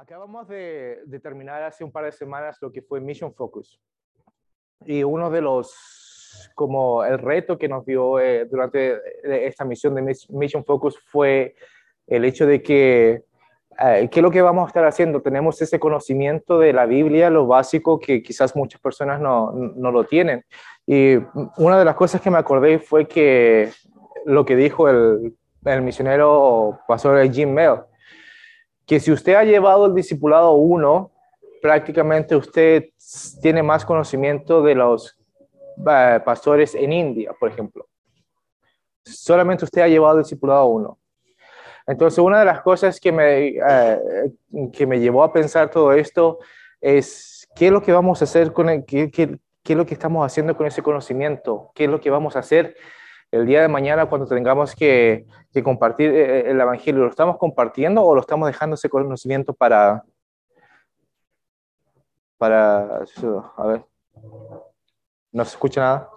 Acabamos de, de, terminar hace un par de semanas lo que fue Mission Focus. Y uno de los, como el reto que nos dio eh, durante eh, esta misión de Mission Focus fue el hecho de que, eh, ¿qué es lo que vamos a estar haciendo? Tenemos ese conocimiento de la Biblia, lo básico que quizás muchas personas no, no lo tienen. Y una de las cosas que me acordé fue que lo que dijo el, el misionero pastor Jim Mel que si usted ha llevado el discipulado 1, prácticamente usted tiene más conocimiento de los uh, pastores en India, por ejemplo. Solamente usted ha llevado el discipulado 1. Entonces, una de las cosas que me, uh, que me llevó a pensar todo esto es qué es lo que vamos a hacer con el, qué, qué, qué es lo que estamos haciendo con ese conocimiento, qué es lo que vamos a hacer el día de mañana cuando tengamos que, compartir eh, eh, el Evangelio, ¿lo estamos compartiendo o lo estamos dejando ese conocimiento para... para... A ver. ¿No se escucha nada?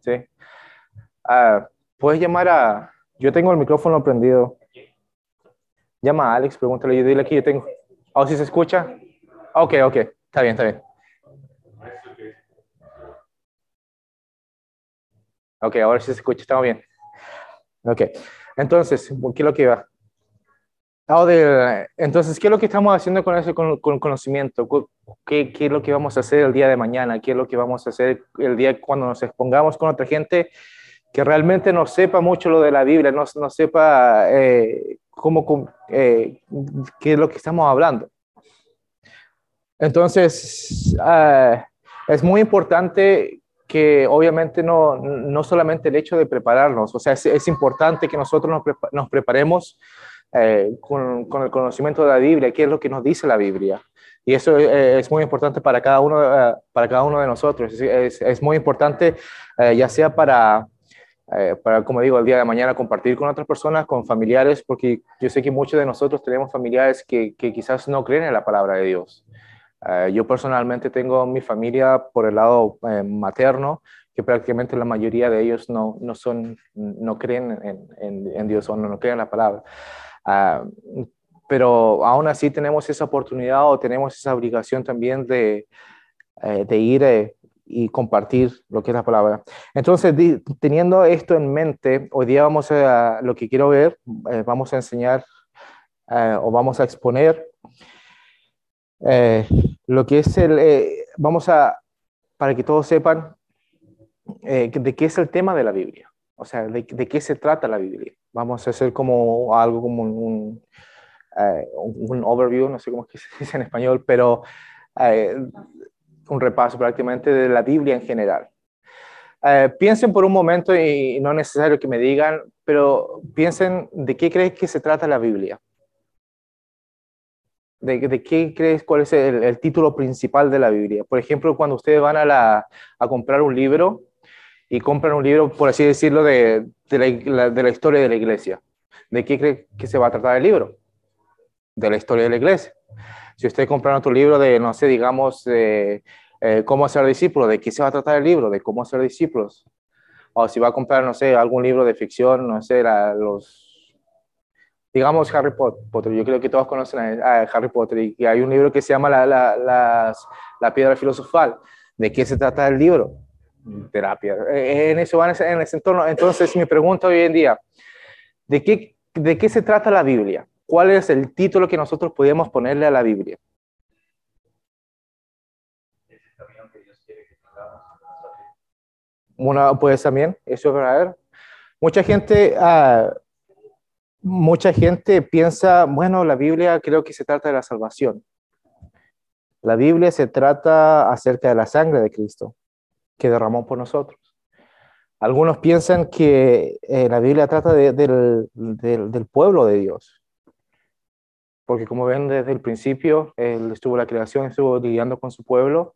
Sí. Ah, Puedes llamar a... Yo tengo el micrófono prendido. Llama a Alex, pregúntale, yo dile aquí, yo tengo... ¿Oh, si se escucha? Ok, ok, está bien, está bien. Ok, ahora sí se escucha, estamos bien. Ok, entonces, ¿qué es lo que va? Oh, entonces, ¿qué es lo que estamos haciendo con ese con, conocimiento? ¿Qué, ¿Qué, es lo que vamos a hacer el día de mañana? ¿Qué es lo que vamos a hacer el día cuando nos expongamos con otra gente que realmente no sepa mucho lo de la Biblia, no, no sepa eh, cómo, eh, qué es lo que estamos hablando? Entonces, uh, es muy importante que obviamente no, no solamente el hecho de prepararnos, o sea, es, es importante que nosotros nos, preparemos eh, con, con, el conocimiento de la Biblia, qué es lo que nos dice la Biblia. Y eso eh, es muy importante para cada uno, eh, para cada uno de nosotros. Es, es, muy importante, ya sea para, para, como digo, el día de mañana compartir con otras personas, con familiares, porque yo sé que muchos de nosotros tenemos familiares que quizás no creen en la palabra de Dios. Uh, yo personalmente tengo mi familia por el lado eh, materno, que prácticamente la mayoría de ellos no, no, son, no creen en, en, en Dios o no, no, creen en la palabra. Uh, pero aún así tenemos esa oportunidad o tenemos esa obligación también de, eh, de ir eh, y compartir lo que es la palabra. Entonces, teniendo esto en mente, hoy día vamos a, lo que quiero ver, vamos a enseñar o vamos a exponer eh, lo que es el, eh, vamos a, para que todos sepan, eh, de qué es el tema de la Biblia, o sea, de, qué se trata la Biblia. Vamos a hacer como algo como un, un, un overview, no sé cómo se dice en español, pero un repaso prácticamente de la Biblia en general. piensen por un momento, y no es necesario que me digan, pero piensen de qué creen que se trata la Biblia. ¿De, qué crees? ¿Cuál es el, título principal de la Biblia? Por ejemplo, cuando ustedes van a, a comprar un libro y compran un libro, por así decirlo, de, de, la, de la historia de la iglesia, ¿de qué cree que se va a tratar el libro? De la historia de la iglesia. Si usted compra otro libro de, no sé, digamos, eh, cómo ser discípulo, ¿de qué se va a tratar el libro? De cómo ser discípulos. O si va a comprar, no sé, algún libro de ficción, no sé, los digamos Harry Potter, yo creo que todos conocen a, Harry Potter y, hay un libro que se llama la, la, la, piedra filosofal. ¿De qué se trata el libro? Terapia. Eh, en eso van en ese entorno. Entonces mi pregunta hoy en día, ¿de qué, ¿de qué se trata la Biblia? ¿Cuál es el título que nosotros podemos ponerle a la Biblia? Una, pues también, eso es verdadero. Mucha gente uh, mucha gente piensa, bueno, la Biblia creo que se trata de la salvación. La Biblia se trata acerca de la sangre de Cristo que derramó por nosotros. Algunos piensan que eh, la Biblia trata de, del, del, del, pueblo de Dios. Porque como ven desde el principio, Él estuvo la creación, estuvo lidiando con su pueblo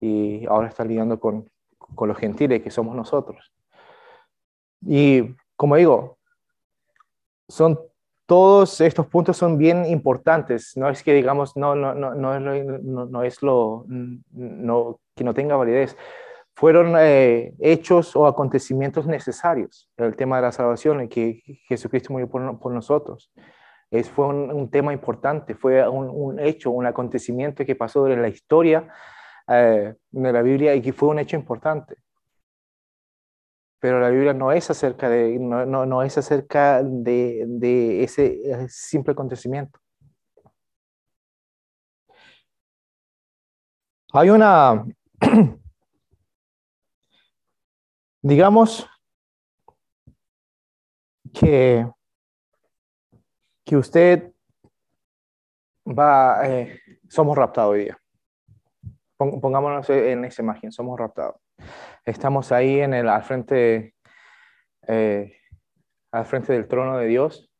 y ahora está lidiando con, con los gentiles que somos nosotros. Y como digo, son todos estos puntos son bien importantes. No es que digamos, no, no, no, no, no, no es lo no, que no tenga validez, fueron eh, hechos o acontecimientos necesarios. El tema de la salvación y que Jesucristo murió por, nosotros. Es, fue un, tema importante, fue un, hecho, un acontecimiento que pasó en la historia eh, de la Biblia y que fue un hecho importante. Pero la Biblia no es acerca de, no, no, no es acerca de, de ese simple acontecimiento. Hay una, digamos que, que usted va, eh, somos raptados hoy día. Pongámonos en esa imagen, somos raptados. Estamos ahí en el, al, frente, eh, al frente del trono de Dios.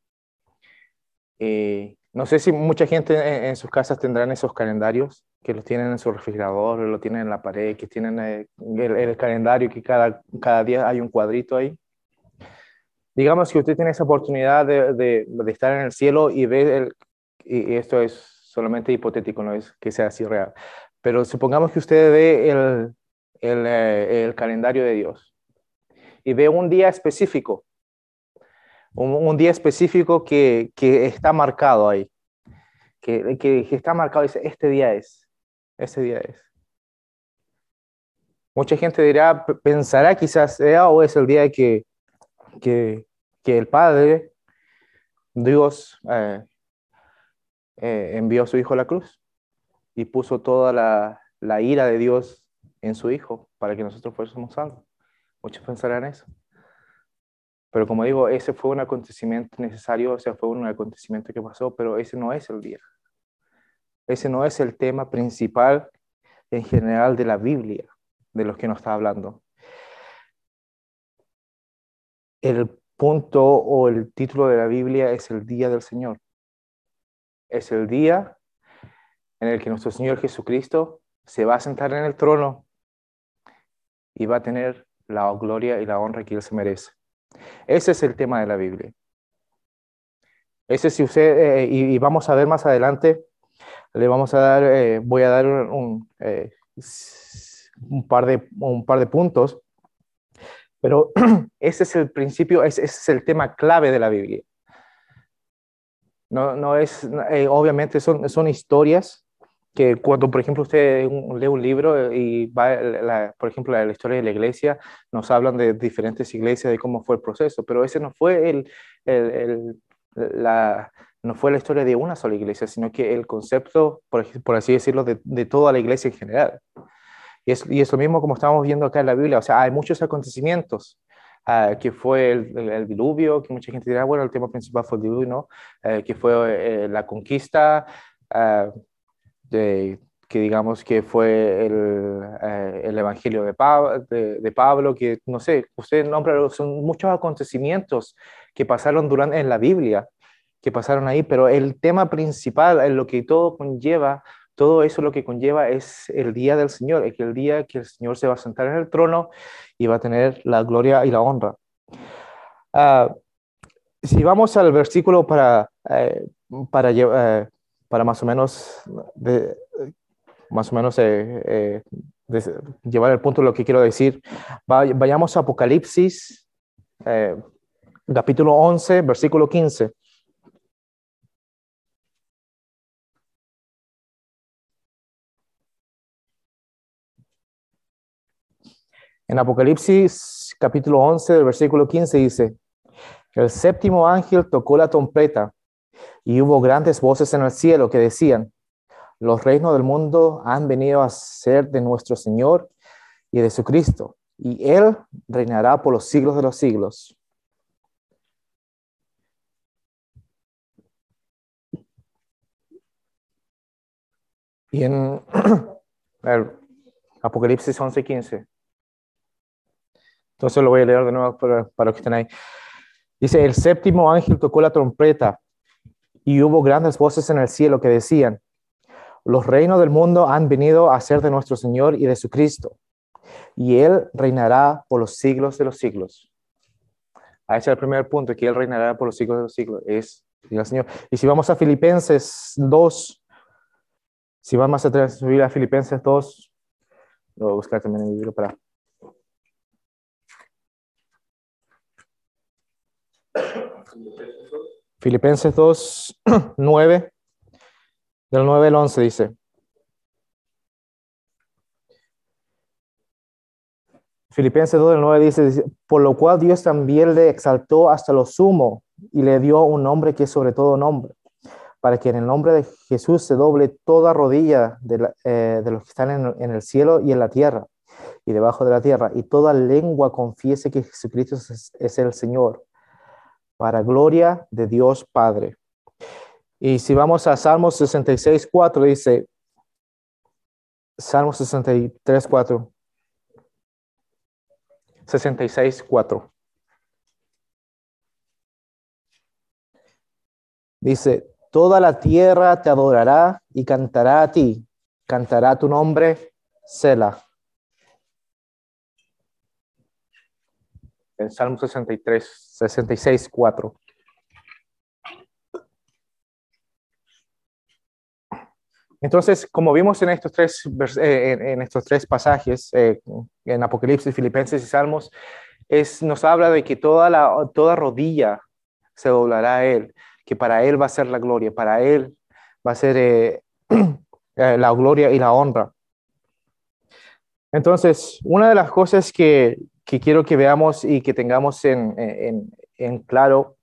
Y no sé si mucha gente en, sus casas tendrán esos calendarios que los tienen en su refrigerador, lo tienen en la pared, que tienen eh, el, calendario, que cada, cada día hay un cuadrito ahí. Digamos que usted tiene esa oportunidad de, de, estar en el cielo y ver, el, y esto es solamente hipotético, no es que sea así real, pero supongamos que usted ve el, el, eh, el calendario de Dios y ve un día específico un, día específico que, que, está marcado ahí, que, que, está marcado, dice, este día es, este día es. Mucha gente dirá, pensará quizás sea o es el día que, que, que el Padre, Dios, eh, eh, envió a su Hijo a la cruz y puso toda la ira de Dios en su Hijo para que nosotros fuésemos salvos. Muchos pensarán eso. Pero como digo, ese fue un acontecimiento necesario, o sea, fue un acontecimiento que pasó, pero ese no es el día. Ese no es el tema principal en general de la Biblia, de los que nos está hablando. El punto o el título de la Biblia es el día del Señor. Es el día en el que nuestro Señor Jesucristo se va a sentar en el trono y va a tener la gloria y la honra que Él se merece. Ese es el tema de la Biblia. Ese si usted, eh, y, vamos a ver más adelante, le vamos a dar, eh, voy a dar un, eh, par de, un par de puntos, pero ese es el principio, ese, es el tema clave de la Biblia. No, no es, obviamente son, son historias que cuando, por ejemplo, usted lee un libro y va, por ejemplo, la, historia de la iglesia, nos hablan de diferentes iglesias, de cómo fue el proceso, pero ese no fue, el, el, la, no fue la historia de una sola iglesia, sino que el concepto, por, por así decirlo, de, de, toda la iglesia en general. Y es, y es lo mismo como estamos viendo acá en la Biblia, o sea, hay muchos acontecimientos, Uh, que fue el, el, diluvio, que mucha gente dirá, bueno, el tema principal fue el diluvio, ¿no? Uh, que fue uh, la conquista, de, que digamos que fue el, eh, el Evangelio de, de, Pablo, que no sé, usted nombra, son muchos acontecimientos que pasaron durante, en la Biblia, que pasaron ahí, pero el tema principal, en lo que todo conlleva, todo eso lo que conlleva es el día del Señor, el día que el Señor se va a sentar en el trono y va a tener la gloria y la honra. Uh, si vamos al versículo para, eh, para, eh, para más o menos, más o menos eh, eh, llevar el punto de lo que quiero decir. vayamos a Apocalipsis, eh, capítulo 11, versículo 15. En Apocalipsis capítulo 11, versículo 15 dice, el séptimo ángel tocó la trompeta y hubo grandes voces en el cielo que decían, los reinos del mundo han venido a ser de nuestro Señor y de su Cristo, y Él reinará por los siglos de los siglos. Y en Apocalipsis 11:15. Entonces lo voy a leer de nuevo para, para que estén ahí. Dice, el séptimo ángel tocó la trompeta y hubo grandes voces en el cielo que decían, los reinos del mundo han venido a ser de nuestro Señor y de su Cristo, y Él reinará por los siglos de los siglos. Ahí es el primer punto, que Él reinará por los siglos de los siglos, es el Señor. Y si vamos a Filipenses 2, si vamos a subir a Filipenses 2, lo voy a buscar también en el libro para Filipenses 2, 9, del 9 al 11 dice. Filipenses 2, del 9 dice, por lo cual Dios también le exaltó hasta lo sumo y le dio un nombre que es sobre todo nombre, para que en el nombre de Jesús se doble toda rodilla de, eh, los que están en, el cielo y en la tierra y debajo de la tierra, y toda lengua confiese que Jesucristo es, el Señor, para gloria de Dios Padre. Y si vamos a Salmos 66, 4, dice, Salmos 63, 4. 66, 4. Dice, toda la tierra te adorará y cantará a ti, cantará tu nombre, Sela. En Salmo 63, 66, 4. Entonces, como vimos en estos tres, eh, en estos tres pasajes, eh, en Apocalipsis, Filipenses y Salmos, es, nos habla de que toda, la, toda rodilla se doblará a Él que para Él va a ser la gloria, para Él va a ser eh, la gloria y la honra. Entonces, una de las cosas que, quiero que veamos y que tengamos en, claro,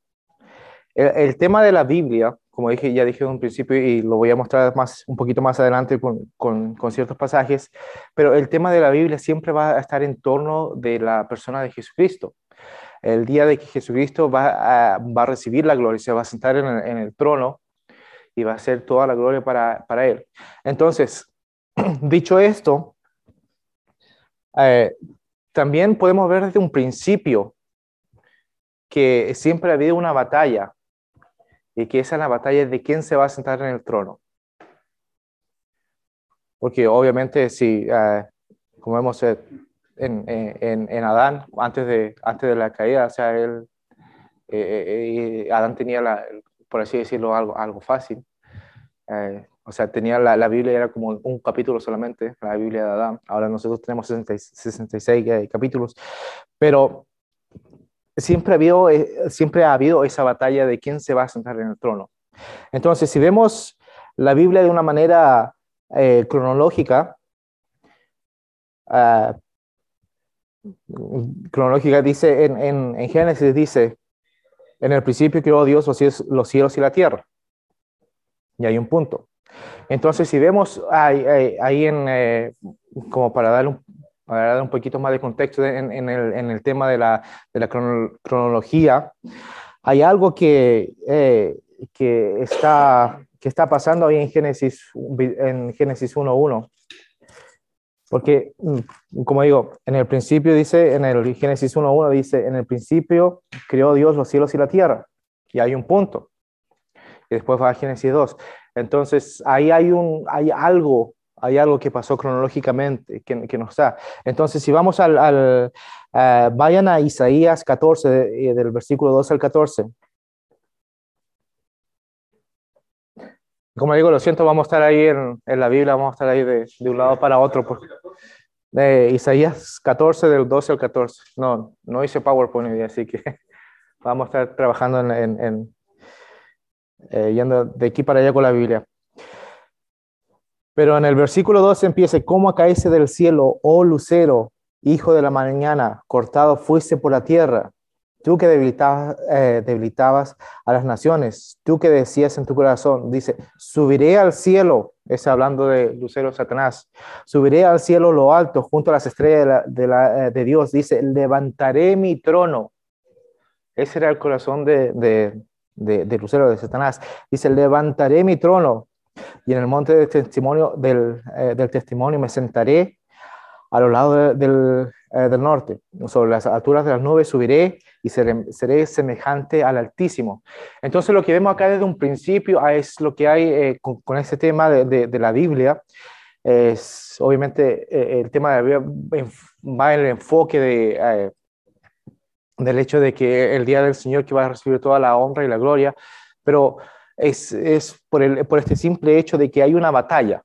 el, tema de la Biblia, como dije, ya dije en un principio y lo voy a mostrar más, un poquito más adelante con, ciertos pasajes, pero el tema de la Biblia siempre va a estar en torno de la persona de Jesucristo el día de que Jesucristo va a, va a recibir la gloria, se va a sentar en el, trono y va a ser toda la gloria para, para Él. Entonces, dicho esto, eh, también podemos ver desde un principio que siempre ha habido una batalla y que esa es la batalla de quién se va a sentar en el trono. Porque obviamente si, eh, como hemos en, en, en, Adán antes de, antes de la caída. O sea, él, eh, eh, Adán tenía, la, por así decirlo, algo, algo fácil. Eh, o sea, tenía la, la, Biblia era como un capítulo solamente, la Biblia de Adán. Ahora nosotros tenemos 66 capítulos, pero siempre ha, habido, siempre ha habido esa batalla de quién se va a sentar en el trono. Entonces, si vemos la Biblia de una manera cronológica, uh, cronológica dice, en, en, Génesis dice, en el principio creó Dios los cielos, y la tierra. Y hay un punto. Entonces, si vemos ahí, ahí, en, eh, como para dar, un, para dar un poquito más de contexto en, en, el, en el, tema de la, de la cronología, hay algo que, eh, que, está, que está pasando ahí en Génesis, en Génesis 1.1. Porque, mm, como digo, en el principio dice, en el Génesis 1.1 dice, en el principio creó Dios los cielos y la tierra. Y hay un punto. Y después va a Génesis 2. Entonces, ahí hay, un, hay algo, hay algo que pasó cronológicamente que, que nos da. Entonces, si vamos al, al vayan a Isaías 14, eh, del versículo 2 al 14. Como digo, lo siento, vamos a estar ahí en, en la Biblia, vamos a estar ahí de, de un lado para otro. Pues. De Isaías 14, del 12 al 14. No, no hice PowerPoint hoy, así que vamos a estar trabajando en, en, en eh, yendo de aquí para allá con la Biblia. Pero en el versículo 12 empieza, ¿cómo caíse del cielo, oh lucero, hijo de la mañana, cortado fuiste por la tierra? Tú que debilitabas, eh, debilitabas, a las naciones, tú que decías en tu corazón, dice, subiré al cielo, es hablando de Lucero Satanás, subiré al cielo lo alto junto a las estrellas de, eh, Dios, dice, levantaré mi trono. Ese era el corazón de, Lucero de Satanás. Dice, levantaré mi trono y en el monte del testimonio, del, eh, del testimonio me sentaré a los lados del, del norte, sobre las alturas de las nubes subiré y seré, semejante al Altísimo. Entonces lo que vemos acá desde un principio ah, es lo que hay eh, con, con, este tema de, de, la Biblia. Es obviamente eh, el tema de la Biblia va en el enfoque de, eh, del hecho de que el día del Señor que va a recibir toda la honra y la gloria, pero es, es por, el, por este simple hecho de que hay una batalla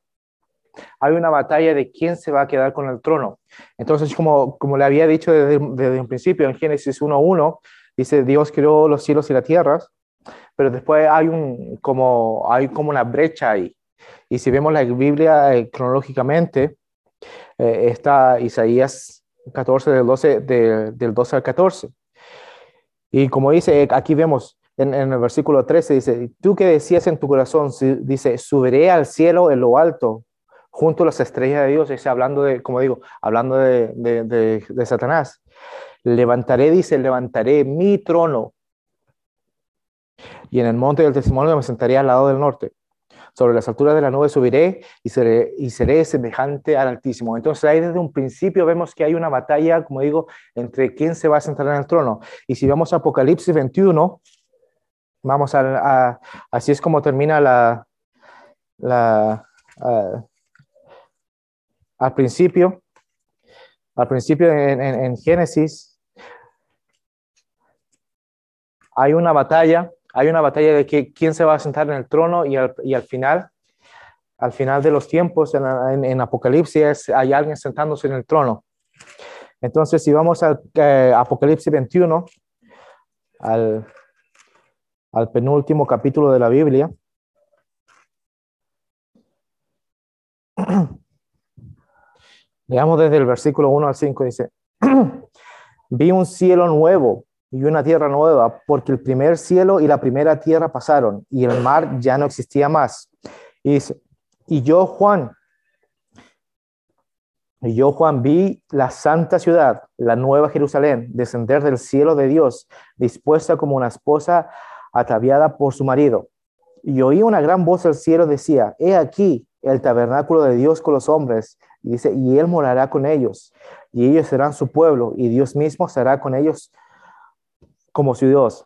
hay una batalla de quién se va a quedar con el trono. Entonces, como, como le había dicho desde, desde un principio en Génesis 1.1, dice, Dios creó los cielos y las tierras, pero después hay, un, como, hay como una brecha ahí. Y si vemos la Biblia eh, cronológicamente, eh, está Isaías 14 del 12, del 12 al 14. Y como dice, aquí vemos en, en, el versículo 13, dice, tú que decías en tu corazón, dice, subiré al cielo en lo alto, junto a las estrellas de Dios, dice, hablando de, como digo, hablando de, de, de Satanás. Levantaré, dice, levantaré mi trono. Y en el monte del testimonio me sentaré al lado del norte. Sobre las alturas de la nube subiré y seré, semejante al Altísimo. Entonces ahí desde un principio vemos que hay una batalla, como digo, entre quién se va a sentar en el trono. Y si vamos a Apocalipsis 21, vamos a, así es como termina la, la al principio, al principio en, en Génesis, hay una batalla hay una batalla de que, quién se va a sentar en el trono y al, final, al final de los tiempos, en, en, Apocalipsis, hay alguien sentándose en el trono. Entonces, si vamos al eh, Apocalipsis 21, al, al penúltimo capítulo de la Biblia, Leamos desde el versículo 1 al 5, dice, vi un cielo nuevo y una tierra nueva, porque el primer cielo y la primera tierra pasaron y el mar ya no existía más. Y, y yo, Juan, y yo, Juan, vi la santa ciudad, la nueva Jerusalén, descender del cielo de Dios, dispuesta como una esposa ataviada por su marido. Y oí una gran voz del cielo decía, he aquí el tabernáculo de Dios con los hombres, y dice, y él morará con ellos, y ellos serán su pueblo, y Dios mismo será con ellos como su Dios.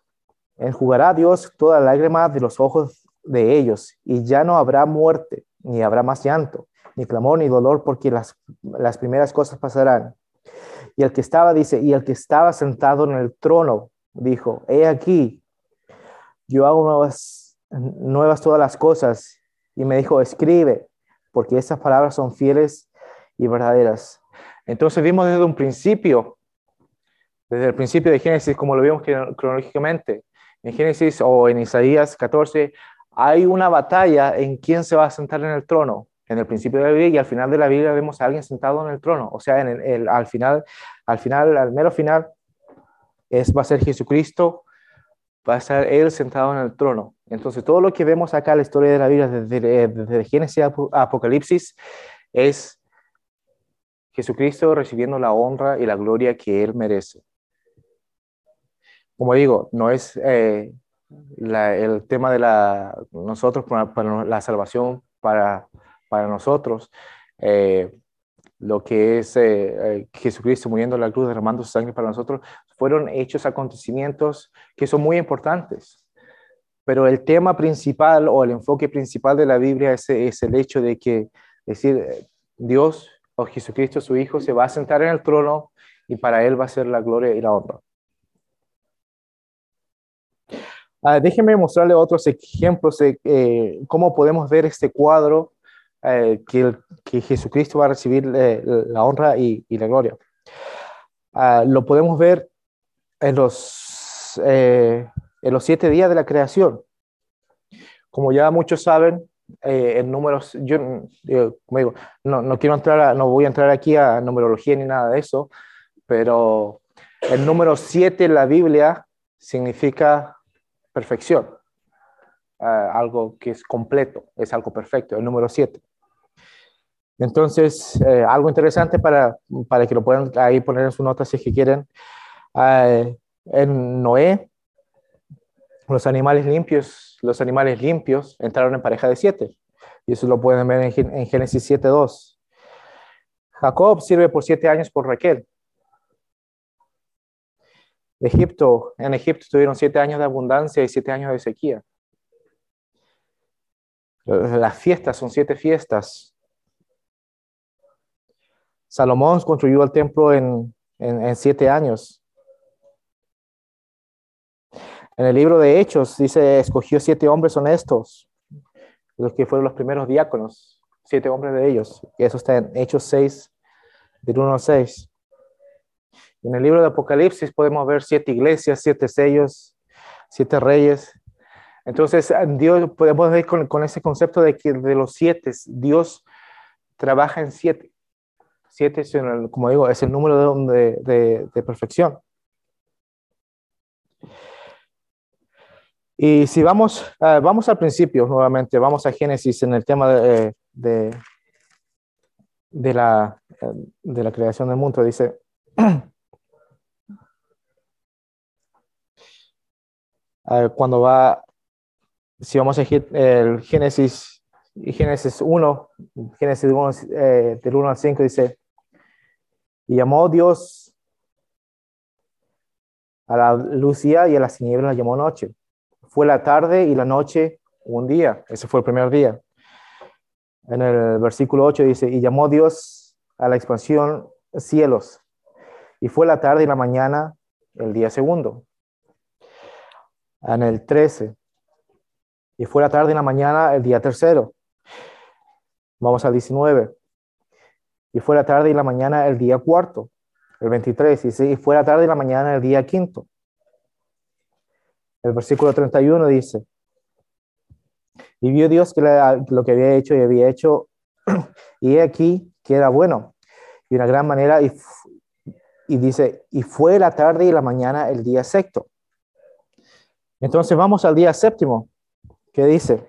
Enjugará Dios toda lágrima de los ojos de ellos, y ya no habrá muerte, ni habrá más llanto, ni clamor, ni dolor, porque las, las primeras cosas pasarán. Y el que estaba, dice, y el que estaba sentado en el trono, dijo, he aquí, yo hago nuevas, nuevas todas las cosas. Y me dijo, escribe, porque esas palabras son fieles y verdaderas. Entonces vimos desde un principio desde el principio de Génesis, como lo vimos cronológicamente, en Génesis o en Isaías 14, hay una batalla en quién se va a sentar en el trono. En el principio de la Biblia y al final de la Biblia vemos a alguien sentado en el trono. O sea, en el, al final, al final, al mero final, es, va a ser Jesucristo, va a estar Él sentado en el trono. Entonces, todo lo que vemos acá en la historia de la Biblia, desde, desde Génesis a Apocalipsis, es Jesucristo recibiendo la honra y la gloria que Él merece como digo, no es eh, el tema de la, nosotros, para, la salvación para, para nosotros, eh, lo que es eh, Jesucristo muriendo en la cruz, derramando su sangre para nosotros, fueron hechos acontecimientos que son muy importantes. Pero el tema principal o el enfoque principal de la Biblia es, es el hecho de que, es decir, Dios o Jesucristo, su Hijo, se va a sentar en el trono y para Él va a ser la gloria y la honra. Uh, déjenme mostrarle otros ejemplos de eh, cómo podemos ver este cuadro eh, que, que, Jesucristo va a recibir eh, la honra y, y la gloria. Uh, lo podemos ver en los, en los siete días de la creación. Como ya muchos saben, en números, yo como digo, no, no, quiero entrar, no voy a entrar aquí a numerología ni nada de eso, pero el número siete en la Biblia significa perfección. Uh, algo que es completo, es algo perfecto, el número 7. Entonces, eh, algo interesante para, para que lo puedan ahí poner en su nota si es que quieren. Uh, en Noé, los animales limpios, los animales limpios entraron en pareja de siete. Y eso lo pueden ver en, en Génesis 7.2. Jacob sirve por siete años por Raquel. Egipto, en Egipto tuvieron siete años de abundancia y siete años de sequía. Las fiestas son siete fiestas. Salomón construyó el templo en, en, siete años. En el libro de Hechos dice, escogió siete hombres honestos, los que fueron los primeros diáconos, siete hombres de ellos. Eso está en Hechos 6, del 1 al 6. En el libro de Apocalipsis podemos ver siete iglesias, siete sellos, siete reyes. Entonces, Dios, podemos ver con, ese concepto de que de los siete, Dios trabaja en siete. Siete, como digo, es el número de, de, perfección. Y si vamos, ah, vamos al principio nuevamente, vamos a Génesis en el tema de, de, de, la, de la creación del mundo, dice, cuando va, si vamos a el Génesis, Génesis 1, Génesis 1, eh, del 1 al 5 dice, y llamó Dios a la luz y a la tinieblas la llamó noche. Fue la tarde y la noche un día. Ese fue el primer día. En el versículo 8 dice, y llamó Dios a la expansión cielos. Y fue la tarde y la mañana el día segundo en el 13. Y fue la tarde y la mañana el día tercero. Vamos al 19. Y fue la tarde y la mañana el día cuarto. El 23. Y fue la tarde y la mañana el día quinto. El versículo 31 dice, y vio Dios que lo que había hecho y había hecho, y aquí que era bueno, y una gran manera, y, y dice, y fue la tarde y la mañana el día sexto. Entonces vamos al día séptimo, que dice,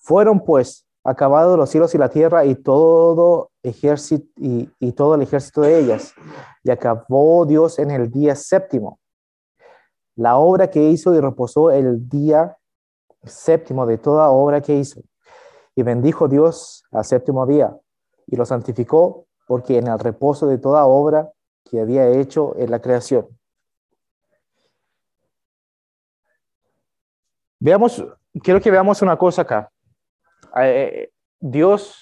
fueron pues acabados los cielos y la tierra y todo ejército y, todo el ejército de ellas. Y acabó Dios en el día séptimo. La obra que hizo y reposó el día séptimo de toda obra que hizo. Y bendijo Dios al séptimo día y lo santificó porque en el reposo de toda obra que había hecho en la creación. Veamos, quiero que veamos una cosa acá. Eh, Dios,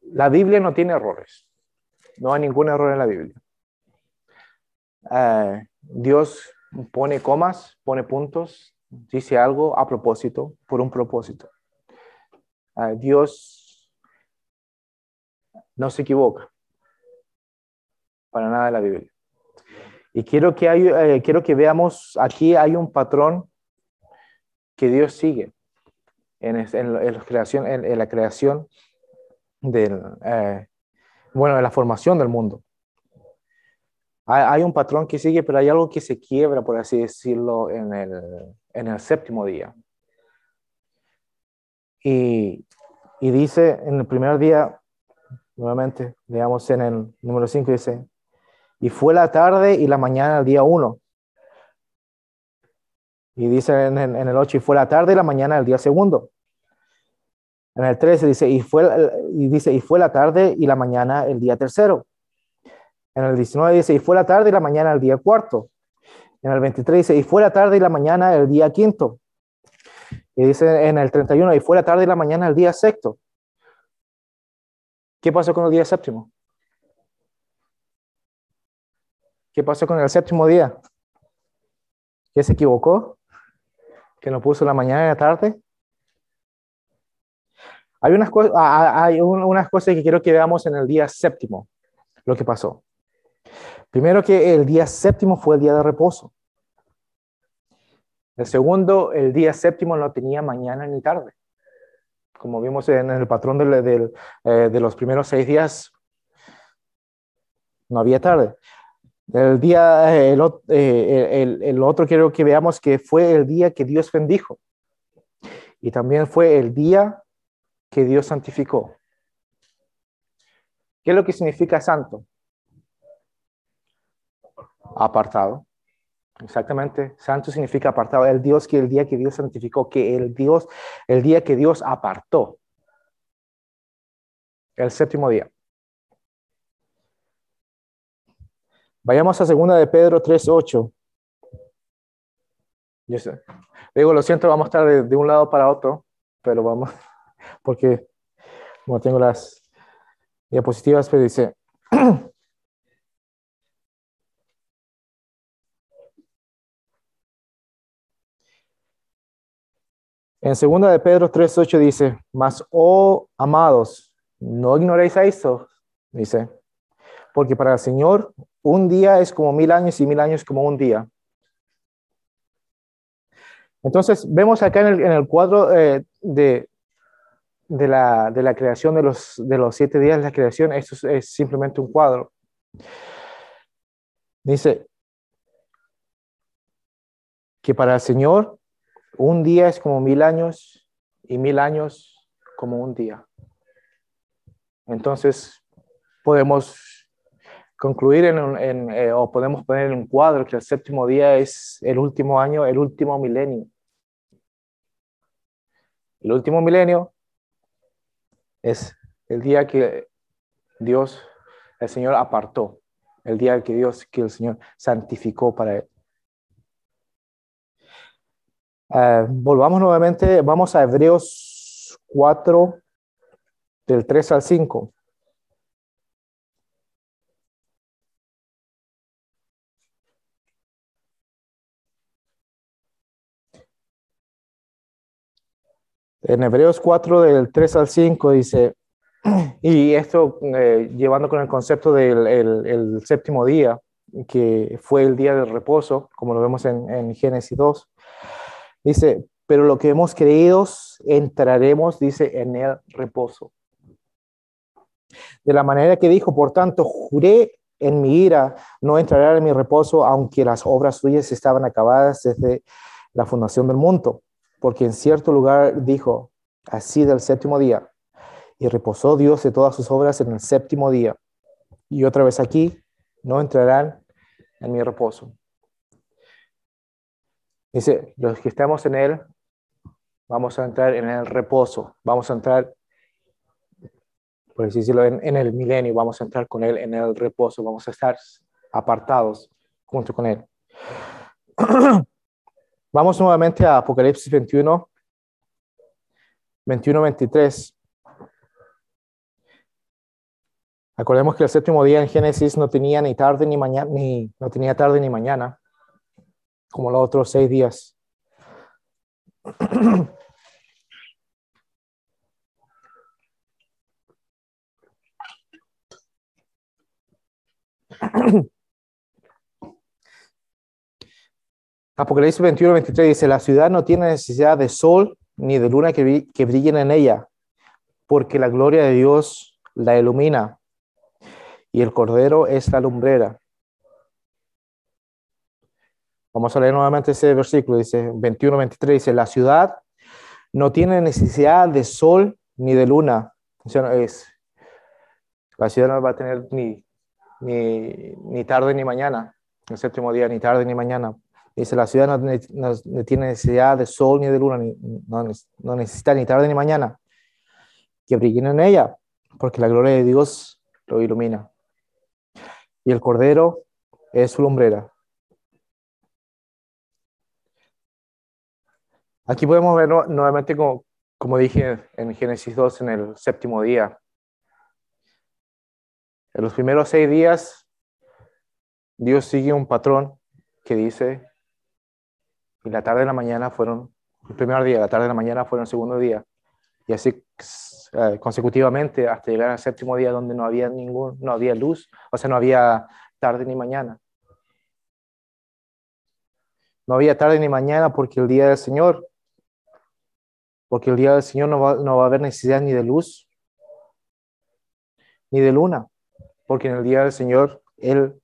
la Biblia no tiene errores. No hay ningún error en la Biblia. Eh, Dios pone comas, pone puntos, dice algo a propósito, por un propósito. Eh, Dios no se equivoca para nada en la Biblia. Y quiero que, hay, quiero que veamos, aquí hay un patrón que Dios sigue en, en, creación, en, la creación del, eh, bueno, en la formación del mundo. Hay, un patrón que sigue, pero hay algo que se quiebra, por así decirlo, en el, séptimo día. Y, dice en el primer día, nuevamente, digamos en el número 5, dice, y fue la tarde y la mañana el día 1. Y dice en, el 8, y fue la tarde y la mañana del día segundo. En el 13 dice, y fue, y dice, y fue la tarde y la mañana el día tercero. En el 19 dice, y fue la tarde y la mañana el día cuarto. En el 23 dice, y fue la tarde y la mañana el día quinto. Y dice en el 31, y fue la tarde y la mañana el día sexto. ¿Qué pasó con el día séptimo? ¿Qué pasó con el séptimo día? ¿Qué se equivocó? Que nos puso la mañana y la tarde. Hay unas, cosas, hay unas cosas que quiero que veamos en el día séptimo, lo que pasó. Primero que el día séptimo fue el día de reposo. El segundo, el día séptimo no tenía mañana ni tarde. Como vimos en el patrón de, eh, de los primeros seis días, no había tarde. El día, eh, el, el, otro quiero que veamos que fue el día que Dios bendijo. Y también fue el día que Dios santificó. ¿Qué es lo que significa santo? Apartado. Exactamente. Santo significa apartado. El Dios que el día que Dios santificó, que el Dios, el día que Dios apartó. El séptimo día. Vayamos a segunda de Pedro 3.8. Yo sé. Digo, lo siento, vamos a estar de, un lado para otro, pero vamos, porque como tengo las diapositivas, pero dice, En segunda de Pedro 3.8 dice, mas, oh amados, no ignoréis a esto, dice, porque para el Señor un día es como mil años y mil años como un día. Entonces, vemos acá en el, cuadro eh, de, de, la, de, la, creación de los, de los siete días de la creación, esto es simplemente un cuadro. Dice que para el Señor un día es como mil años y mil años como un día. Entonces, podemos concluir en, eh, o podemos poner en un cuadro que el séptimo día es el último año, el último milenio. El último milenio es el día que Dios, el Señor apartó, el día que Dios, que el Señor santificó para él. Eh, volvamos nuevamente, vamos a Hebreos 4, del 3 al 5. En Hebreos 4, del 3 al 5 dice, y esto eh, llevando con el concepto del el, séptimo día, que fue el día del reposo, como lo vemos en, en Génesis 2, Dice, pero lo que hemos creído, entraremos, dice, en el reposo. De la manera que dijo, por tanto, juré en mi ira, no entraré en mi reposo, aunque las obras suyas estaban acabadas desde la fundación del mundo. Porque en cierto lugar dijo, así del séptimo día, y reposó Dios de todas sus obras en el séptimo día. Y otra vez aquí, no entrarán en mi reposo. Dice, los que estamos en Él, vamos a entrar en el reposo, vamos a entrar, por así decirlo, en, el milenio, vamos a entrar con Él en el reposo, vamos a estar apartados junto con Él. Vamos nuevamente a Apocalipsis 21, 21, 23. Acordemos que el séptimo día en Génesis no tenía ni tarde ni mañana, ni no tenía tarde ni mañana como los otros seis días. Apocalipsis 21, 23 dice, la ciudad no tiene necesidad de sol ni de luna que, que brillen en ella, porque la gloria de Dios la ilumina y el cordero es la lumbrera. Vamos a leer nuevamente ese versículo, dice 21, 23, dice, la ciudad no tiene necesidad de sol ni de luna. es, la ciudad no va a tener ni, ni, tarde ni mañana, el séptimo día, ni tarde ni mañana. Dice, la ciudad no, tiene necesidad de sol ni de luna, ni, no, no, necesita ni tarde ni mañana. Que brillen en ella, porque la gloria de Dios lo ilumina. Y el Cordero es su lumbrera. Aquí podemos ver nuevamente, como, como dije en Génesis 2, en el séptimo día. En los primeros seis días, Dios sigue un patrón que dice, y la tarde y la mañana fueron, el primer día, la tarde y la mañana fueron el segundo día. Y así eh, consecutivamente hasta llegar al séptimo día donde no había ningún, no había luz, o sea, no había tarde ni mañana. No había tarde ni mañana porque el día del Señor porque el día del Señor no va, no va a haber necesidad ni de luz, ni de luna, porque en el día del Señor, Él,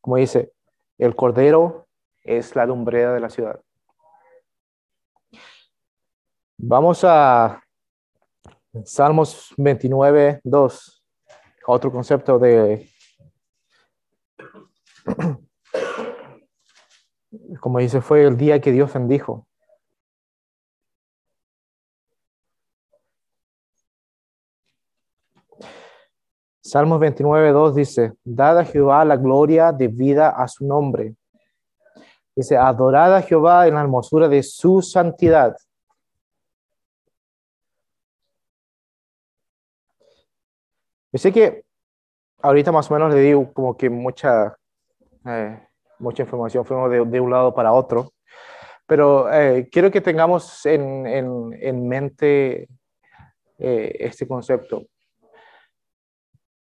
como dice, el Cordero es la lumbrera de la ciudad. Vamos a Salmos 29, 2, otro concepto de, como dice, fue el día que Dios bendijo. Salmos 29, 2 dice, dada a Jehová la gloria de vida a su nombre. Dice, adorada a Jehová en la hermosura de su santidad. Yo sé que ahorita más o menos le digo como que mucha, eh, mucha información fuimos de, un lado para otro, pero eh, quiero que tengamos en, en, mente eh, este concepto.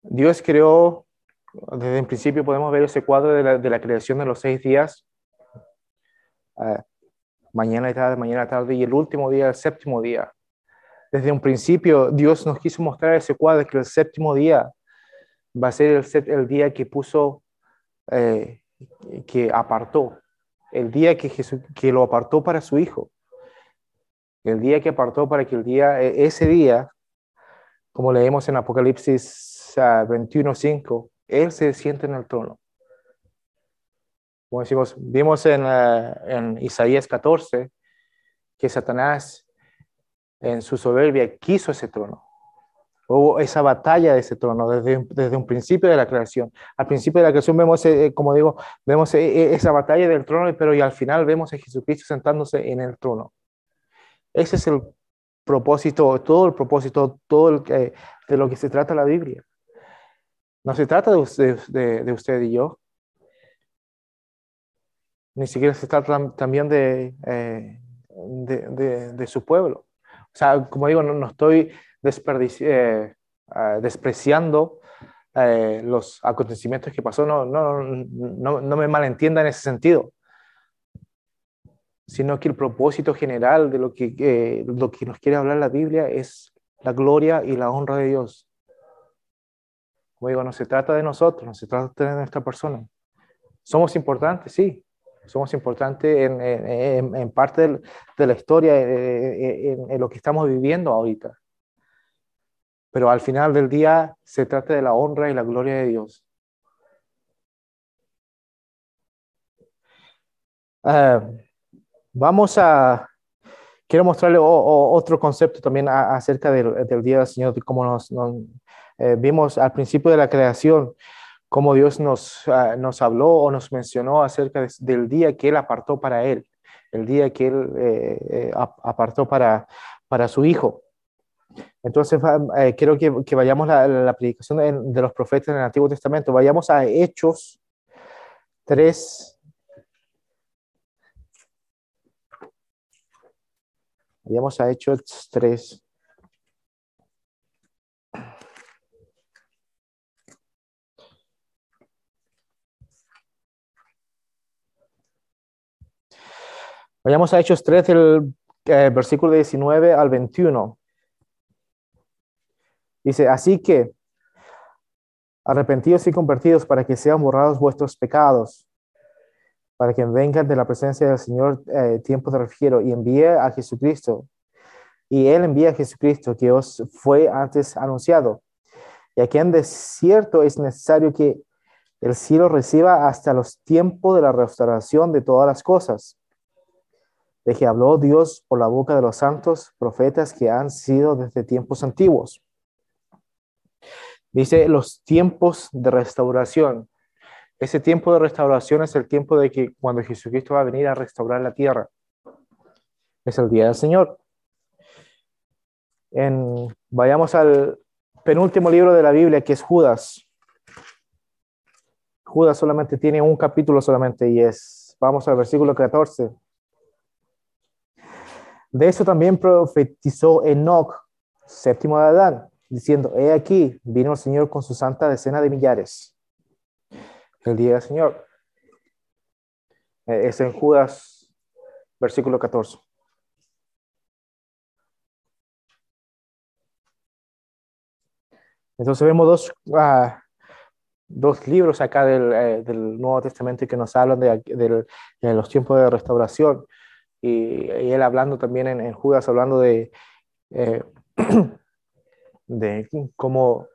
Dios creó desde el principio podemos ver ese cuadro de la, de la creación de los seis días. Uh, mañana y tarde, mañana tarde y el último día, el séptimo día. Desde un principio Dios nos quiso mostrar ese cuadro que el séptimo día va a ser el, el día que puso, eh, que apartó, el día que, Jesús, que lo apartó para su Hijo, el día que apartó para que el día, e, ese día, como leemos en Apocalipsis 21.5, Él se siente en el trono. Como decimos, vimos en, en Isaías 14 que Satanás en su soberbia quiso ese trono. Hubo esa batalla de ese trono desde, desde un principio de la creación. Al principio de la creación vemos, eh, como digo, vemos eh, eh, esa batalla del trono, pero y al final vemos a Jesucristo sentándose en el trono. Ese es el propósito, todo el propósito, todo el, de lo que se trata la Biblia. No se trata de usted, de usted y yo, ni siquiera se trata también de, eh, de, de, de, su pueblo. O sea, como digo, no, no estoy eh, uh, despreciando eh, los acontecimientos que pasó, no, no, no, no me malentienda en ese sentido, sino que el propósito general de lo que, eh, lo que nos quiere hablar la Biblia es la gloria y la honra de Dios. Como digo, no se trata de nosotros, no se trata de nuestra persona. Somos importantes, sí, somos importantes en, en, en parte de, de, la historia, en, en, lo que estamos viviendo ahorita. Pero al final del día se trata de la honra y la gloria de Dios. Uh, vamos a, quiero mostrarle o, o, otro concepto también a, acerca del, del, Día del Señor, como nos, nos eh, vimos al principio de la creación cómo Dios nos, uh, nos habló o nos mencionó acerca de, del día que Él apartó para Él, el día que Él eh, eh, apartó para, para su Hijo. Entonces, eh, quiero que, que vayamos a la, la, predicación de, de, los profetas en el Antiguo Testamento. Vayamos a Hechos 3. Vayamos a Hechos 3. Vayamos a Hechos 3 del eh, versículo 19 al 21. Dice, así que arrepentidos y convertidos para que sean borrados vuestros pecados, para que vengan de la presencia del Señor eh, tiempo de refiero y envíe a Jesucristo. Y Él envía a Jesucristo que os fue antes anunciado. Y aquí en desierto es necesario que el cielo reciba hasta los tiempos de la restauración de todas las cosas de que habló Dios por la boca de los santos profetas que han sido desde tiempos antiguos. Dice los tiempos de restauración. Ese tiempo de restauración es el tiempo de que cuando Jesucristo va a venir a restaurar la tierra. Es el día del Señor. En, vayamos al penúltimo libro de la Biblia, que es Judas. Judas solamente tiene un capítulo solamente y es, vamos al versículo 14. De eso también profetizó Enoch, séptimo de Adán, diciendo, he aquí, vino el Señor con su santa decena de millares. El día del Señor. Eh, es en Judas, versículo 14. Entonces vemos dos, uh, dos libros acá del, eh, del, Nuevo Testamento que nos hablan de, de los tiempos de restauración y, él hablando también en, Judas, hablando de, eh, de cómo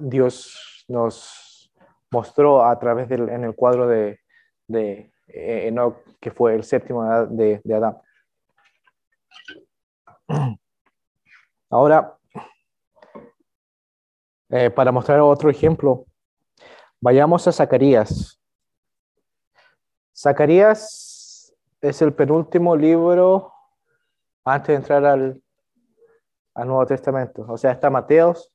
Dios nos mostró a través del en el cuadro de, de Enoch, que fue el séptimo de, de Adán. Ahora, eh, para mostrar otro ejemplo, vayamos a Zacarías. Zacarías es el penúltimo libro antes de entrar al, Nuevo Testamento. O sea, está Mateos,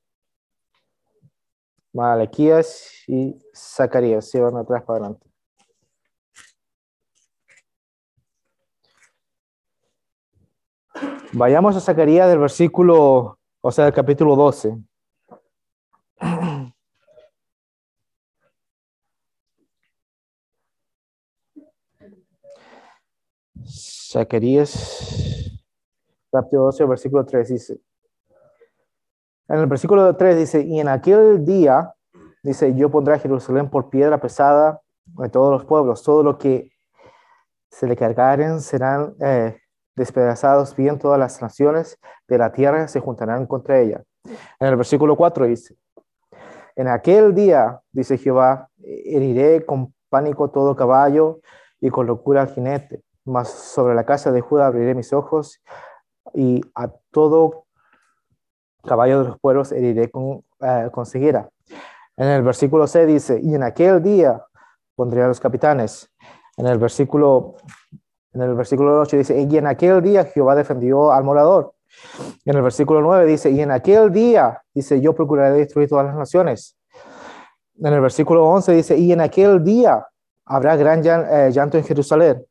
Malaquías y Zacarías. Se van atrás para adelante. Vayamos a Zacarías del versículo, o sea, del capítulo 12. Zacarías, capítulo 12, versículo 3 dice. En el versículo 3 dice, y en aquel día, dice, yo pondré a Jerusalén por piedra pesada de todos los pueblos, todo lo que se le cargaren serán eh, despedazados, bien todas las naciones de la tierra se juntarán contra ella. En el versículo 4 dice, en aquel día, dice Jehová, heriré con pánico todo caballo y con locura al jinete, mas sobre la casa de Judá abriré mis ojos y a todo caballo de los pueblos heriré con, eh, con ceguera. En el versículo 6 dice, y en aquel día pondré a los capitanes. En el versículo, en el versículo 8 dice, y en aquel día Jehová defendió al morador. En el versículo 9 dice, y en aquel día, dice, yo procuraré destruir todas las naciones. En el versículo 11 dice, y en aquel día habrá gran eh, llanto en Jerusalén.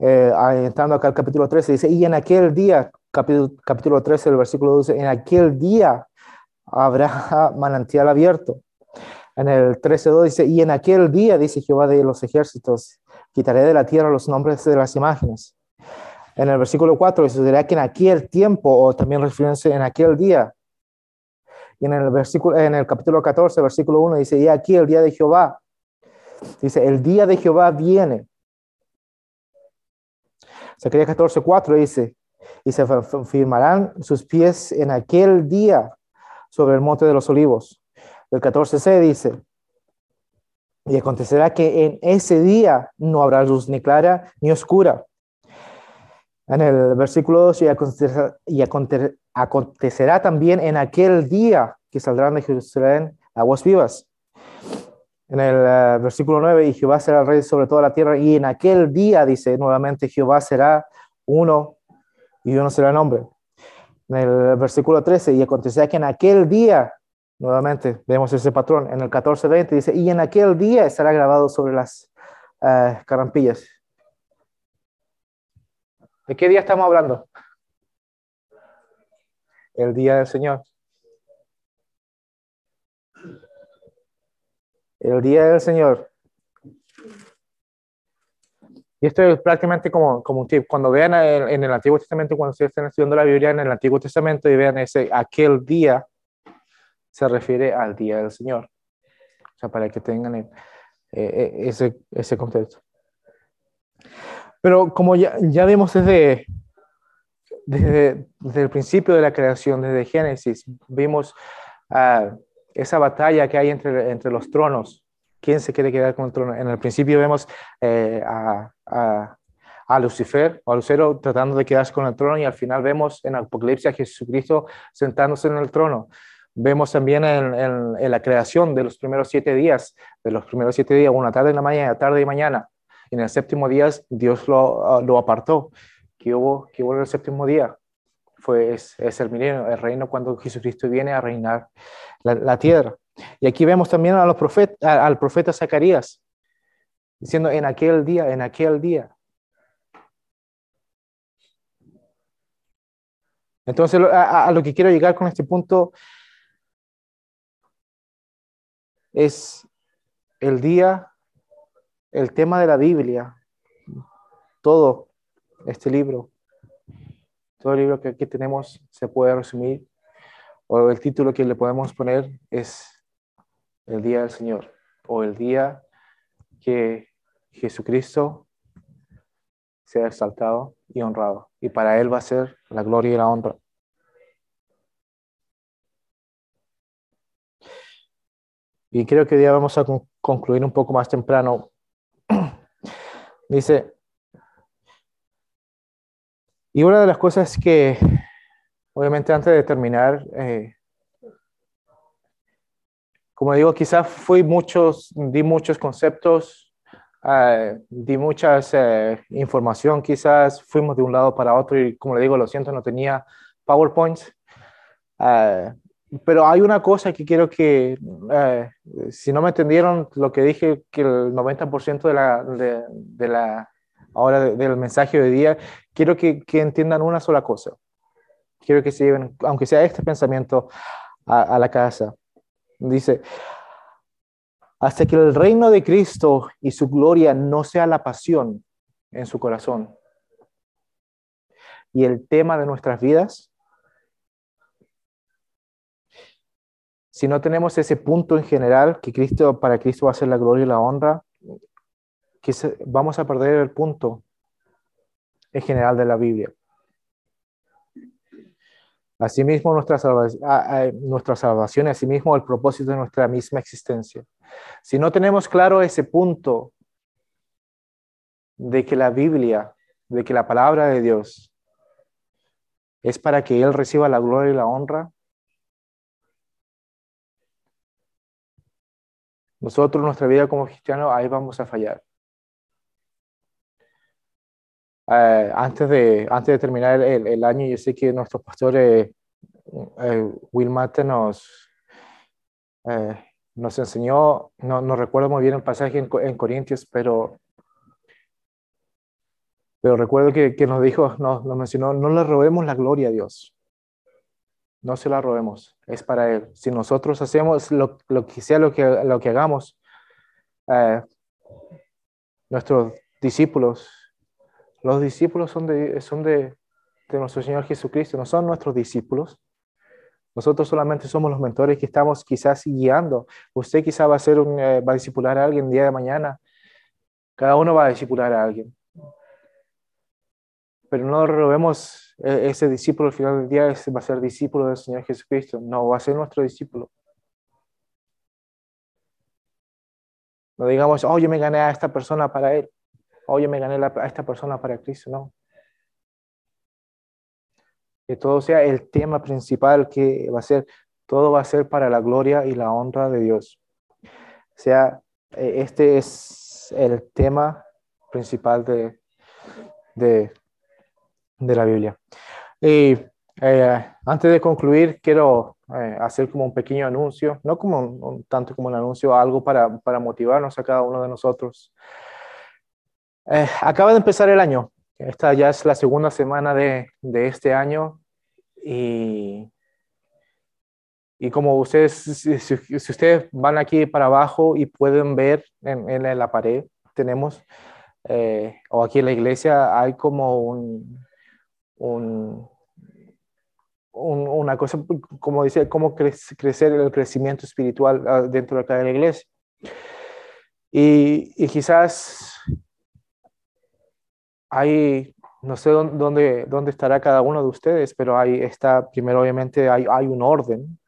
Eh, entrando acá al capítulo 13, dice, y en aquel día, capítulo, capítulo 13, el versículo 12, en aquel día habrá manantial abierto. En el 13.2 dice, y en aquel día, dice Jehová de los ejércitos, quitaré de la tierra los nombres de las imágenes en el versículo 4 sucederá que en aquel tiempo, o también refiriéndose en aquel día, y en el, versículo, en el capítulo 14, versículo 1, dice, y aquí el día de Jehová. Dice, el día de Jehová viene. Zacarías 14, 4 dice, y se firmarán sus pies en aquel día sobre el monte de los olivos. El 14c dice, y acontecerá que en ese día no habrá luz ni clara ni oscura, en el versículo 2, y, acontecerá, también en aquel día que saldrán de Jerusalén aguas vivas. En el eh, versículo 9, y Jehová será rey sobre toda la tierra, y en aquel día, dice nuevamente, Jehová será uno y uno será nombre. En el versículo 13, y acontecerá que en aquel día, nuevamente vemos ese patrón, en el 14-20 dice, y en aquel día estará grabado sobre las uh, carampillas. ¿De qué día estamos hablando? El día del Señor. El día del Señor. Y esto es prácticamente como, como un tip. Cuando vean en, el Antiguo Testamento, cuando ustedes estén estudiando la Biblia en el Antiguo Testamento y vean ese aquel día, se refiere al día del Señor. O sea, para que tengan eh, eh, ese, ese contexto. Pero como ya, ya vimos desde, desde, el principio de la creación, desde Génesis, vimos uh, esa batalla que hay entre, entre los tronos. ¿Quién se quiere quedar con el trono? En el principio vemos eh, a, a, Lucifer, a Lucero tratando de quedarse con el trono y al final vemos en Apocalipsis a Jesucristo sentándose en el trono. Vemos también en, en, la creación de los primeros siete días, de los primeros siete días, una tarde en la mañana, tarde y mañana, en el séptimo día Dios lo, lo apartó. ¿Qué hubo, ¿Qué hubo en el séptimo día? Fue, es, el milenio, el reino cuando Jesucristo viene a reinar la, tierra. Y aquí vemos también a los al profeta Zacarías diciendo en aquel día, en aquel día. Entonces, a, lo que quiero llegar con este punto es el día el tema de la Biblia, todo este libro, todo el libro que aquí tenemos se puede resumir, o el título que le podemos poner es el día del Señor, o el día que Jesucristo sea exaltado y honrado, y para Él va a ser la gloria y la honra. Y creo que ya vamos a concluir un poco más temprano Dice, y una de las cosas que, obviamente antes de terminar, eh, como digo, quizás fui muchos, di muchos conceptos, uh, di mucha eh, información, quizás fuimos de un lado para otro y como le digo, lo siento, no tenía PowerPoints. Uh, pero hay una cosa que quiero que, eh, si no me entendieron lo que dije, que el 90% de la, de, la ahora del mensaje de día, quiero que, que, entiendan una sola cosa. Quiero que se lleven, aunque sea este pensamiento, a, a la casa. Dice, hasta que el reino de Cristo y su gloria no sea la pasión en su corazón, y el tema de nuestras vidas, si no tenemos ese punto en general, que Cristo, para Cristo va a ser la gloria y la honra, que vamos a perder el punto en general de la Biblia. Asimismo, nuestra salvación, nuestra salvación, asimismo, el propósito de nuestra misma existencia. Si no tenemos claro ese punto de que la Biblia, de que la palabra de Dios es para que Él reciba la gloria y la honra, nosotros, nuestra vida como cristianos, ahí vamos a fallar. Eh, antes, de, antes de terminar el, año, yo sé que nuestro pastor eh, eh, Will Mate nos, nos enseñó, no, no, recuerdo muy bien el pasaje en, en Corintios, pero, pero recuerdo que, que nos dijo, nos, nos, mencionó, no le robemos la gloria a Dios. No se la robemos, es para Él. Si nosotros hacemos lo, lo que sea lo que, lo que hagamos, nuestros discípulos los discípulos son de, son de, nuestro Señor Jesucristo, no son nuestros discípulos. Nosotros solamente somos los mentores que estamos quizás guiando. Usted quizá va a, ser un, eh, va a discipular a alguien día de mañana. Cada uno va a discipular a alguien. Pero no robemos eh, ese discípulo al final del día, va a ser discípulo del Señor Jesucristo. No, va a ser nuestro discípulo. No digamos, oh, yo me gané a esta persona para él oye, me gané a esta persona para Cristo, no. Que todo sea el tema principal que va a ser, todo va a ser para la gloria y la honra de Dios. O sea, e, este es el tema principal de, de, la Biblia. Y eh, antes de concluir, quiero eh, hacer como un pequeño anuncio, no como un, tanto como un anuncio, algo para, para motivarnos a cada uno de nosotros. Eh, acaba de empezar el año. Esta ya es la segunda semana de, de este año y, y como ustedes, si, ustedes van aquí para abajo y pueden ver en, la pared, tenemos, eh, o aquí en la iglesia, hay como un, un, una cosa, como dice, cómo crecer el crecimiento espiritual ah, dentro de cada iglesia. Y, y quizás hay, no sé dónde, dónde estará cada uno de ustedes, pero ahí está, primero obviamente hay, hay un orden,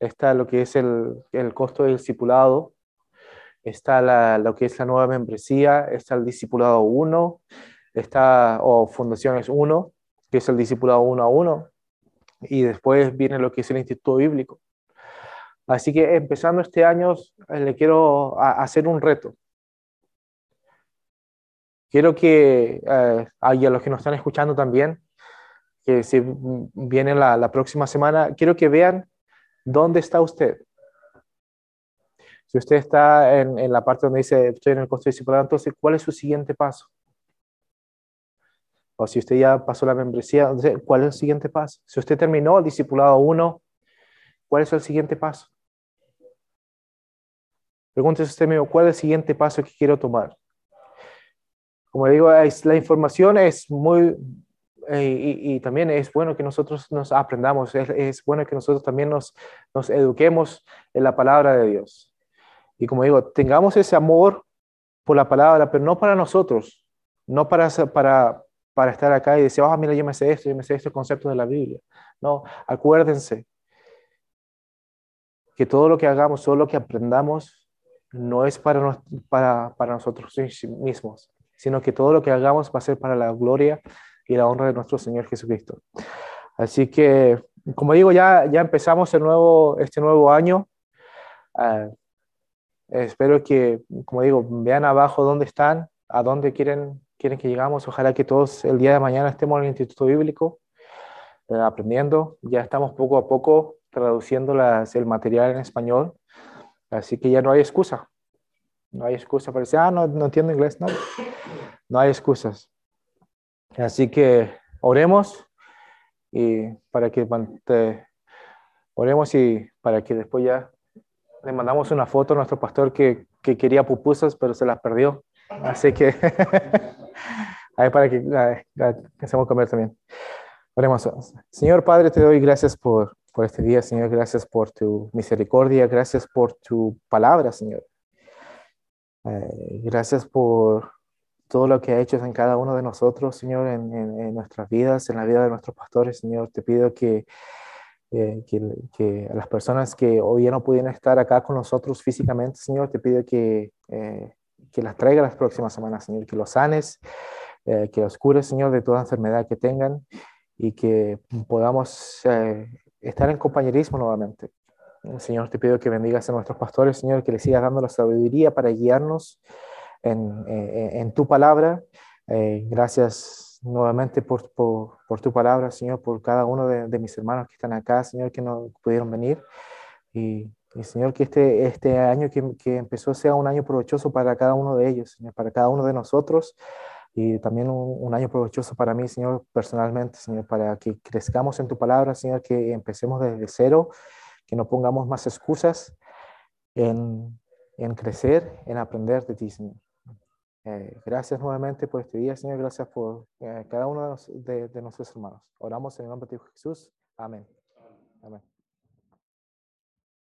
está lo que es el, el costo del discipulado, está la, lo que es la nueva membresía, está el discipulado 1, está, o fundaciones 1, que es el discipulado 1 a 1, y después viene lo que es el Instituto Bíblico. Así que empezando este año, eh, le quiero hacer un reto. Quiero que eh, a los que nos están escuchando también, que si vienen la, la, próxima semana, quiero que vean dónde está usted. Si usted está en, en la parte donde dice estoy en el costo discipulado, entonces, ¿cuál es su siguiente paso? O si usted ya pasó la membresía, ¿cuál es el siguiente paso? Si usted terminó el discipulado 1, ¿cuál es el siguiente paso? Pregúntese usted mismo, ¿cuál es el siguiente paso que quiero tomar? Como digo, es, la información es muy, eh, y, también es bueno que nosotros nos aprendamos, es, bueno que nosotros también nos, nos eduquemos en la palabra de Dios. Y como digo, tengamos ese amor por la palabra, pero no para nosotros, no para, para, para estar acá y decir, ah, mira, yo me sé esto, yo me sé este concepto de la Biblia. No, acuérdense que todo lo que hagamos, todo lo que aprendamos, no es para, para, para nosotros mismos, sino que todo lo que hagamos va a ser para la gloria y la honra de nuestro Señor Jesucristo. Así que, como digo, ya, ya empezamos el nuevo, este nuevo año. Ah, espero que, como digo, vean abajo dónde están, a dónde quieren, quieren que llegamos. Ojalá que todos el día de mañana estemos en el Instituto Bíblico eh, aprendiendo. Ya estamos poco a poco traduciendo las, el material en español. Así que ya no hay excusa. No hay excusa para decir, ah, no, no entiendo inglés. No, no hay excusas. Así que oremos y para que oremos y para que después ya le mandamos una foto a nuestro pastor que, que quería pupusas, pero se las perdió. Así que Ahí para que, que hacemos comer también. Oremos. Señor Padre, te doy gracias por, por este día, Señor. Gracias por tu misericordia. Gracias por tu palabra, Señor. Eh, gracias por todo lo que ha hecho en cada uno de nosotros, Señor, en, nuestras vidas, en la vida de nuestros pastores, Señor. Te pido que, eh, que, que, las personas que hoy ya no pudieron estar acá con nosotros físicamente, Señor, te pido que, eh, que las traiga las próximas semanas, Señor, que los sanes, eh, que los cures, Señor, de toda enfermedad que tengan y que podamos estar en compañerismo nuevamente. Señor, te pido que bendigas a nuestros pastores, Señor, que les sigas dando la sabiduría para guiarnos en, eh, en tu palabra. Eh, gracias nuevamente por, por, por, tu palabra, Señor, por cada uno de, de, mis hermanos que están acá, Señor, que no pudieron venir. Y, y Señor, que este, este año que, que, empezó sea un año provechoso para cada uno de ellos, Señor, para cada uno de nosotros. Y también un, un año provechoso para mí, Señor, personalmente, Señor, para que crezcamos en tu palabra, Señor, que empecemos desde cero, que no pongamos más excusas en, en crecer, en aprender de ti, Señor. Eh, gracias nuevamente por este día, Señor. Gracias por eh, cada uno de, nuestros hermanos. Oramos en el nombre de Jesús. Amén. Amén.